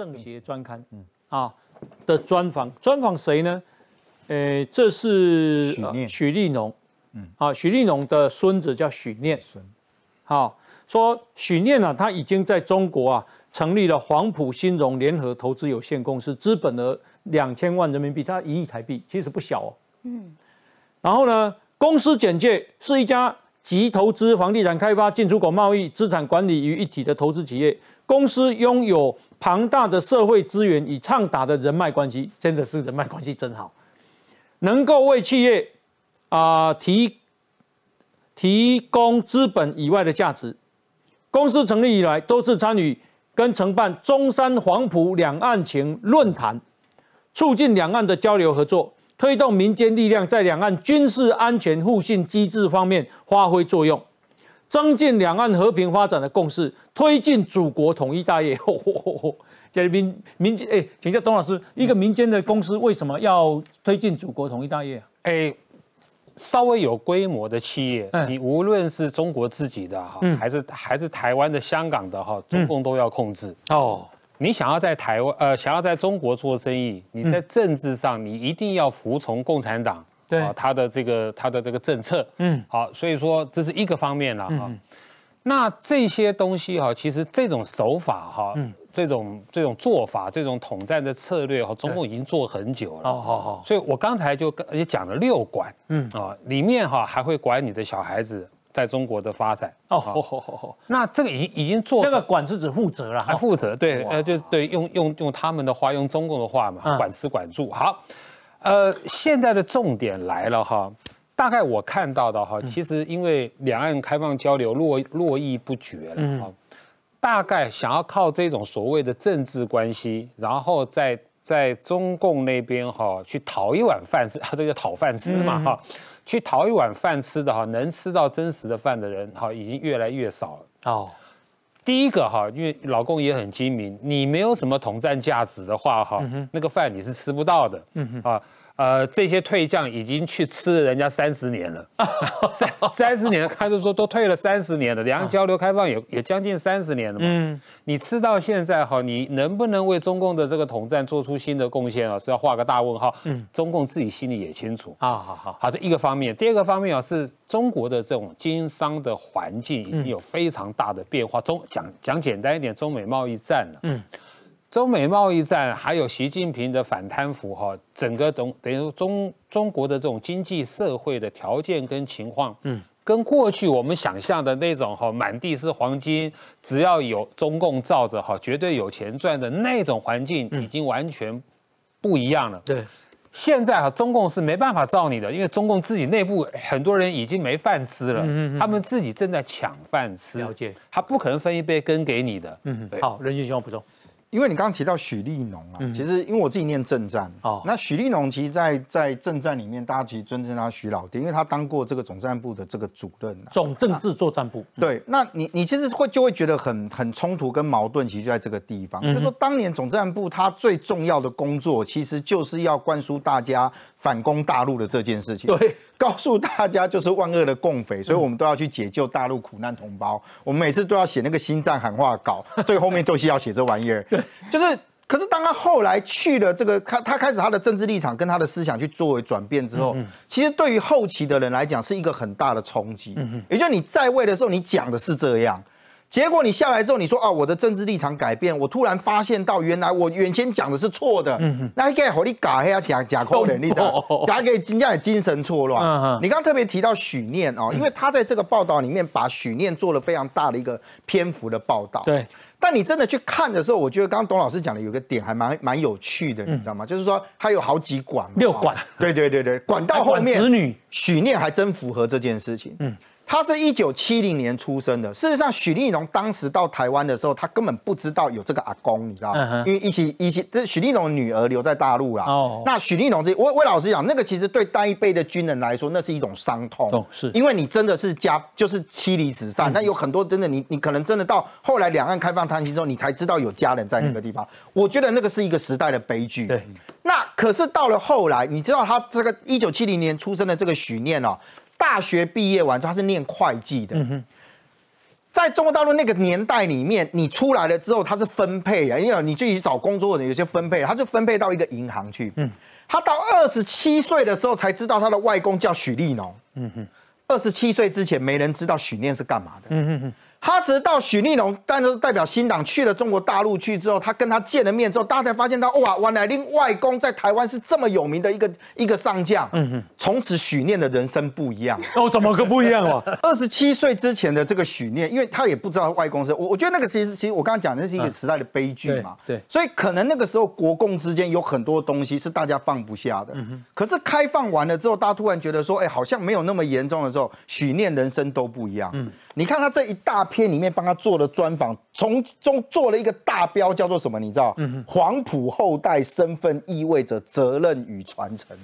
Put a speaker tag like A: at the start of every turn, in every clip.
A: 政协专刊，嗯啊的专访，专访谁呢？呃，这是
B: 许
A: 许立农，嗯。啊，许立农的孙子叫许念，
B: 孙。
A: 好说许念啊，他已经在中国啊成立了黄埔新荣联合投资有限公司，资本额两千万人民币，他一亿台币，其实不小哦。嗯，然后呢，公司简介是一家集投资、房地产开发、进出口贸易、资产管理于一体的投资企业。公司拥有庞大的社会资源与畅达的人脉关系，真的是人脉关系真好，能够为企业啊、提提供资本以外的价值。公司成立以来，多次参与跟承办中山黄埔两岸情论坛，促进两岸的交流合作，推动民间力量在两岸军事安全互信机制方面发挥作用，增进两岸和平发展的共识，推进祖国统一大业。吼吼吼吼这民民间哎，请教董老师，一个民间的公司为什么要推进祖国统一大业啊？
C: 哎，稍微有规模的企业，
A: 嗯
C: 你无论是中国自己的哈，还是还是台湾的、香港的哈，中共都要控制。
A: 哦，
C: 你想要在台湾呃，想要在中国做生意，你在政治上你一定要服从共产党，
A: 对。
C: 啊，他的这个他的这个政策，
A: 嗯，
C: 好，所以说这是一个方面了哈。那这些东西哈，其实这种手法哈，这种这种做法，这种统战的策略哈，中共已经做很久了。
A: 哦，
C: 所以我刚才就跟也讲了六管，嗯。啊，里面哈还会管你的小孩子在中国的发展。
A: 哦，好好好好，
C: 那这个已经已经做
A: 那个管是指负责了，哈。
C: 还负责，对，呃，就对，用用用他们的话，用中共的话嘛，
A: 嗯。
C: 管吃管住。好，呃，现在的重点来了哈，大概我看到的哈，其实因为两岸开放交流络络绎不绝了哈，大概想要靠这种所谓的政治关系，然后在在中共那边哈去讨一碗饭吃，啊，这个讨饭吃嘛哈，去讨一碗饭吃的哈，能吃到真实的饭的人哈，已经越来越少了。
A: 哦，
C: 第一个哈，因为老公也很精明，你没有什么统战价值的话哈，那个饭你是吃不到的。嗯啊，呃，这些退将已经去吃了人家三十年了，三三十年，开始说都退了三十年了，两岸交流开放也也将近三十年了嘛。嗯，你吃到现在哈，你能不能为中共的这个统战做出新的贡献啊？是要画个大问号。嗯，中共自己心里也清楚。
A: 好好好，
C: 好，这一个方面。第二个方面啊，是中国的这种经商的环境已经有非常大的变化。中讲讲简单一点，中美贸易战了。嗯，中美贸易战还有习近平的反贪腐哈，整个等等于中中国的这种经济社会的条件跟情况，嗯。跟过去我们想象的那种哈满地是黄金，只要有中共罩着哈，绝对有钱赚的那种环境，已经完全不一样了。
A: 对，
C: 现在哈，中共是没办法罩你的，因为中共自己内部很多人已经没饭吃了，他们自己正在抢饭吃，
A: 了解，
C: 他不可能分一杯羹给你的，嗯，对，
A: 好，任俊兄补充，
B: 因为你刚刚提到许立农啊，其实因为我自己念政战，
A: 哦
B: 哦，那许立农其实在，在政战里面，大家其实尊称他许老爹，因为他当过这个总战部的这个主任啊。
A: 总政治作战部，
B: 对，那你你其实会就会觉得很很冲突跟矛盾，其实就在这个地方，就是说当年总战部他最重要的工作，其实就是要灌输大家反攻大陆的这件事情。
A: 对，
B: 告诉大家就是万恶的共匪，所以我们都要去解救大陆苦难同胞。我们每次都要写那个心脏喊话稿，最后面都是要写这玩意儿。对，就是。可是当他后来去了这个，他他开始他的政治立场跟他的思想去作为转变之后，其实对于后期的人来讲是一个很大的冲击。也就是你在位的时候，你讲的是这样。结果你下来之后，你说啊，我的政治立场改变，我突然发现到原来我原先讲的是错的，那应该和你改呀，假假扣人，你知道，假给人家精神错乱。你刚刚特别提到许念哦，因为他在这个报道里面把许念做了非常大的一个篇幅的报道。
A: 对，
B: 但你真的去看的时候，我觉得刚刚董老师讲的有个点还蛮蛮有趣的，你知道吗？就是说他有好几管，
A: 六管
B: 哦对对对对，管到后面
A: 子女，
B: 许念还真符合这件事情。嗯。他是一九七零年出生的。事实上，许立农当时到台湾的时候，他根本不知道有这个阿公，你知道因为一起一起，这许立农女儿留在大陆啦。
A: 哦
B: 那许立农这，我我老实讲，那个其实对单一辈的军人来说，那是一种伤痛。
A: 哦是
B: 因为你真的是家就是妻离子散，那有很多真的你你可能真的到后来两岸开放探亲之后，你才知道有家人在那个地方。我觉得那个是一个时代的悲剧。
A: 对。
B: 那可是到了后来，你知道他这个一九七零年出生的这个许念哦，大学毕业完之后他是念会计的。在中国大陆那个年代里面，你出来了之后，他是分配啊，因为你自己找工作的人有些分配，他就分配到一个银行去。嗯，他到二十七岁的时候才知道他的外公叫许立农。嗯哼，二十七岁之前没人知道许念是干嘛的。嗯哼哼。他直到许立龙，但是代表新党去了中国大陆去之后，他跟他见了面之后，大家才发现到哇，原来令外公在台湾是这么有名的一个一个上将。嗯哼，从此许念的人生不一样。
A: 哦，怎么个不一样啊？
B: 二十七岁之前的这个许念，因为他也不知道外公是我，我觉得那个其实其实我刚刚讲的是一个时代的悲剧嘛。
A: 对，
B: 所以可能那个时候国共之间有很多东西是大家放不下的。嗯哼，可是开放完了之后，大家突然觉得说，哎，好像没有那么严重的时候，许念人生都不一样。嗯。你看他这一大篇里面帮他做了专访，从中做了一个大标，叫做什么？你知道？嗯黄埔后代身份意味着责任与传承。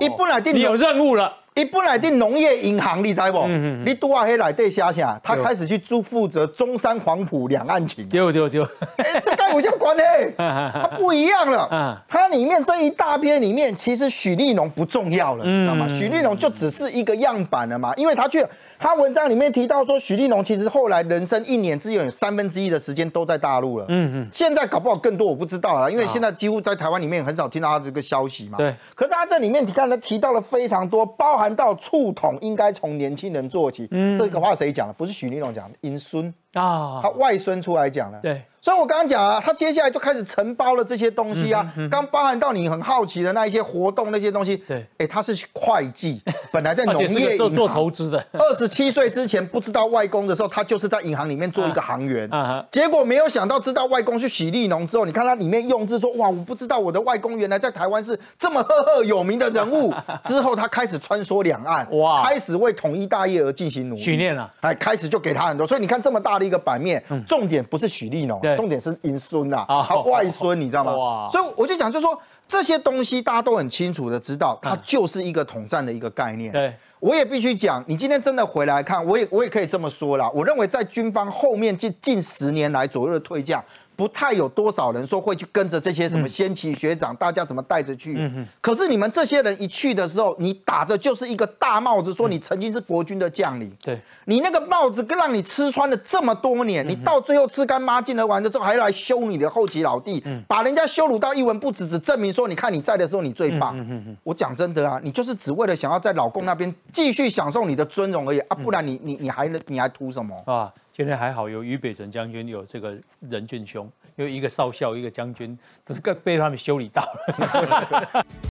A: 一本来定你有任务了，
B: 一本来定农业银行，你知不？嗯你多少黑来对虾虾，他开始去负负责中山黄埔两岸情。
A: 丢丢丢！
B: 哎，这跟我有关呢？他不一样了。他里面这一大篇里面，其实许立农不重要了，你知道吗？许立农就只是一个样板了嘛，因为他去。他文章里面提到说，许立农其实后来人生一年只有三分之一的时间都在大陆了。嗯嗯，现在搞不好更多，我不知道了，因为现在几乎在台湾里面很少听到他这个消息嘛。
A: 对。
B: 可是他这里面你看他提到了非常多，包含到触统应该从年轻人做起。嗯，这个话谁讲的？不是许立农讲的，尹孙啊，他外孙出来讲了。
A: 对。
B: 所以，我刚刚讲啊，他接下来就开始承包了这些东西啊，刚包含到你很好奇的那一些活动那些东西。
A: 对，
B: 哎，他是会计，本来在农业
A: 做做投资的。
B: 二十七岁之前不知道外公的时候，他就是在银行里面做一个行员。啊结果没有想到知道外公是许立农之后，你看他里面用字说，哇，我不知道我的外公原来在台湾是这么赫赫有名的人物。之后他开始穿梭两岸，哇，开始为统一大业而进行努力。
A: 训练了，
B: 哎，开始就给他很多。所以你看这么大的一个版面，重点不是许立农。重点是银孙呐，他外孙，你知道吗？哇！所以我就讲，就是说这些东西大家都很清楚的知道，它就是一个统战的一个概念。
A: 对，
B: 我也必须讲，你今天真的回来看，我也我也可以这么说啦。我认为在军方后面近近十年来左右的退将。不太有多少人说会去跟着这些什么先期学长，大家怎么带着去？可是你们这些人一去的时候，你打着就是一个大帽子，说你曾经是国军的将领。
A: 对，
B: 你那个帽子让你吃穿了这么多年，你到最后吃干抹净了完了之后，还来羞你的后期老弟，把人家羞辱到一文不值，只证明说你看你在的时候你最棒。我讲真的啊，你就是只为了想要在老公那边继续享受你的尊荣而已啊，不然你你你还你还图什么啊？
A: 今天还好有俞北辰将军有这个任俊兄，有一个少校，一个将军，都是被他们修理到了。